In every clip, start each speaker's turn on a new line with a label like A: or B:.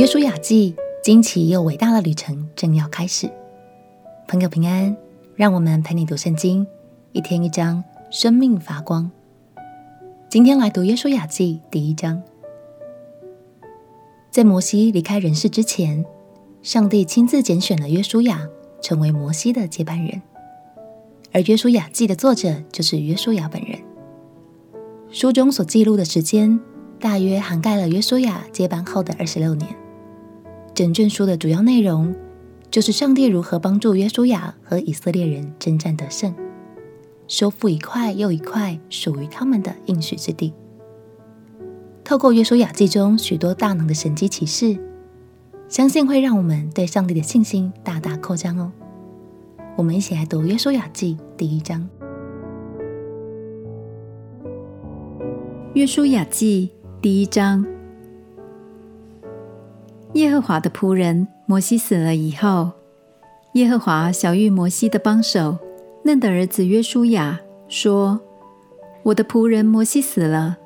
A: 约书亚记惊奇又伟大的旅程正要开始，朋友平安，让我们陪你读圣经，一天一章，生命发光。今天来读约书亚记第一章，在摩西离开人世之前，上帝亲自拣选了约书亚成为摩西的接班人，而约书亚记的作者就是约书亚本人。书中所记录的时间，大约涵盖了约书亚接班后的二十六年。整卷书的主要内容就是上帝如何帮助约书亚和以色列人征战得胜，收复一块又一块属于他们的应许之地。透过约书亚记中许多大能的神迹奇事，相信会让我们对上帝的信心大大扩张哦。我们一起来读约书亚记第一章。
B: 约书亚记第一章。耶和华的仆人摩西死了以后，耶和华晓諭摩西的帮手嫩的儿子约书亚说：“我的仆人摩西死了，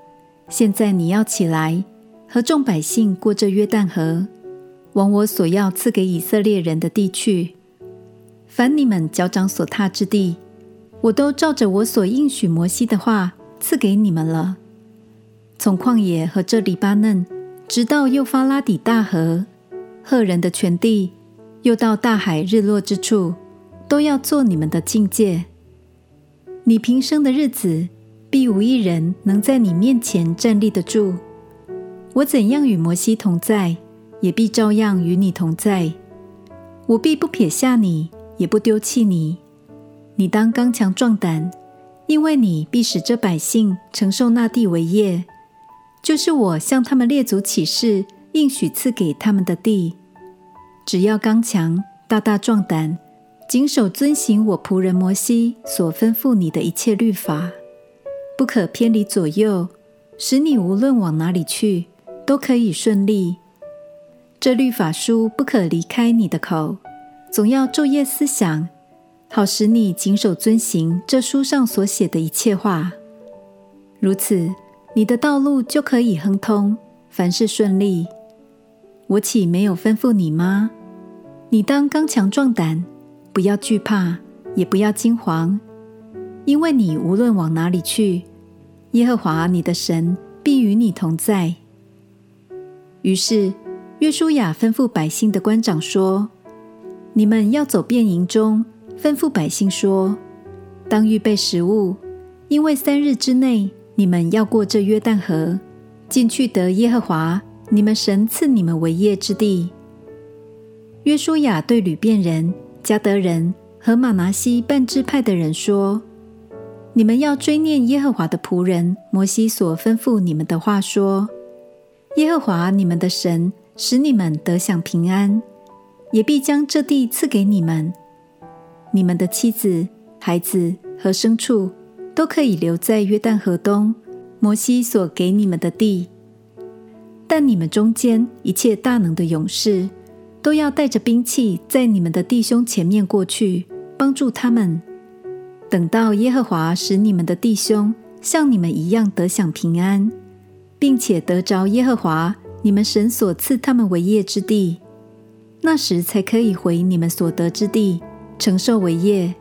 B: 现在你要起来，和众百姓过这约旦河，往我所要赐给以色列人的地去。凡你们脚掌所踏之地，我都照着我所应许摩西的话赐给你们了。从旷野和这黎巴嫩。”直到幼发拉底大河，赫人的全地，又到大海日落之处，都要做你们的境界。你平生的日子，必无一人能在你面前站立得住。我怎样与摩西同在，也必照样与你同在。我必不撇下你，也不丢弃你。你当刚强壮胆，因为你必使这百姓承受那地为业。就是我向他们列祖起誓，应许赐给他们的地。只要刚强，大大壮胆，谨守遵行我仆人摩西所吩咐你的一切律法，不可偏离左右，使你无论往哪里去，都可以顺利。这律法书不可离开你的口，总要昼夜思想，好使你谨守遵行这书上所写的一切话。如此。你的道路就可以亨通，凡事顺利。我岂没有吩咐你吗？你当刚强壮胆，不要惧怕，也不要惊惶，因为你无论往哪里去，耶和华你的神必与你同在。于是约书亚吩咐百姓的官长说：“你们要走遍营中，吩咐百姓说：当预备食物，因为三日之内。”你们要过这约旦河，进去得耶和华你们神赐你们为业之地。约书亚对流便人、迦得人和玛拿西半支派的人说：“你们要追念耶和华的仆人摩西所吩咐你们的话，说：耶和华你们的神使你们得享平安，也必将这地赐给你们。你们的妻子、孩子和牲畜。”都可以留在约旦河东，摩西所给你们的地。但你们中间一切大能的勇士，都要带着兵器，在你们的弟兄前面过去，帮助他们。等到耶和华使你们的弟兄像你们一样得享平安，并且得着耶和华你们神所赐他们为业之地，那时才可以回你们所得之地，承受为业。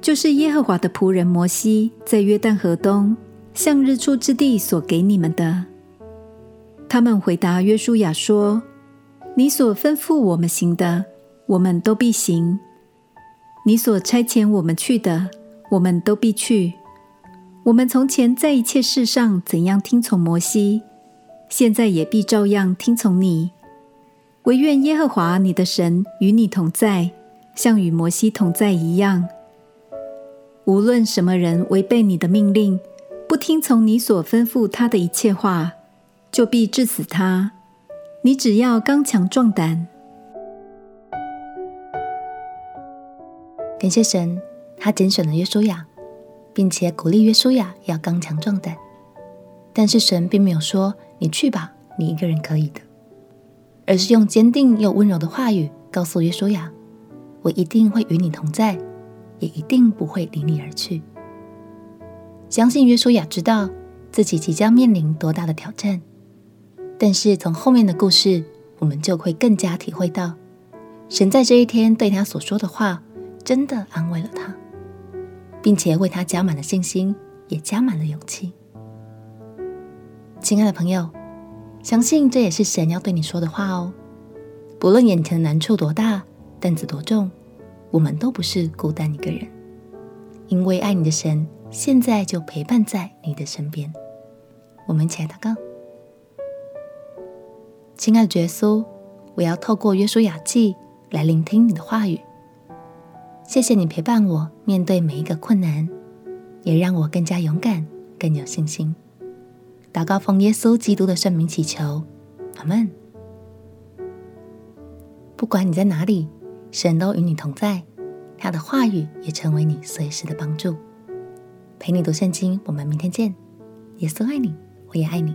B: 就是耶和华的仆人摩西在约旦河东向日出之地所给你们的。他们回答约书亚说：“你所吩咐我们行的，我们都必行；你所差遣我们去的，我们都必去。我们从前在一切事上怎样听从摩西，现在也必照样听从你。惟愿耶和华你的神与你同在，像与摩西同在一样。”无论什么人违背你的命令，不听从你所吩咐他的一切话，就必治死他。你只要刚强壮胆。
A: 感谢神，他拣选了约书亚，并且鼓励约书亚要刚强壮胆。但是神并没有说“你去吧，你一个人可以的”，而是用坚定又温柔的话语告诉约书亚：“我一定会与你同在。”也一定不会离你而去。相信约书亚知道自己即将面临多大的挑战，但是从后面的故事，我们就会更加体会到，神在这一天对他所说的话，真的安慰了他，并且为他加满了信心，也加满了勇气。亲爱的朋友，相信这也是神要对你说的话哦。不论眼前的难处多大，担子多重，我们都不是孤单一个人，因为爱你的神现在就陪伴在你的身边。我们一起来祷告。亲爱的耶稣，我要透过约书亚记来聆听你的话语。谢谢你陪伴我面对每一个困难，也让我更加勇敢、更有信心。祷告奉耶稣基督的圣名祈求，阿门。不管你在哪里，神都与你同在，他的话语也成为你随时的帮助。陪你读圣经，我们明天见。耶稣爱你，我也爱你。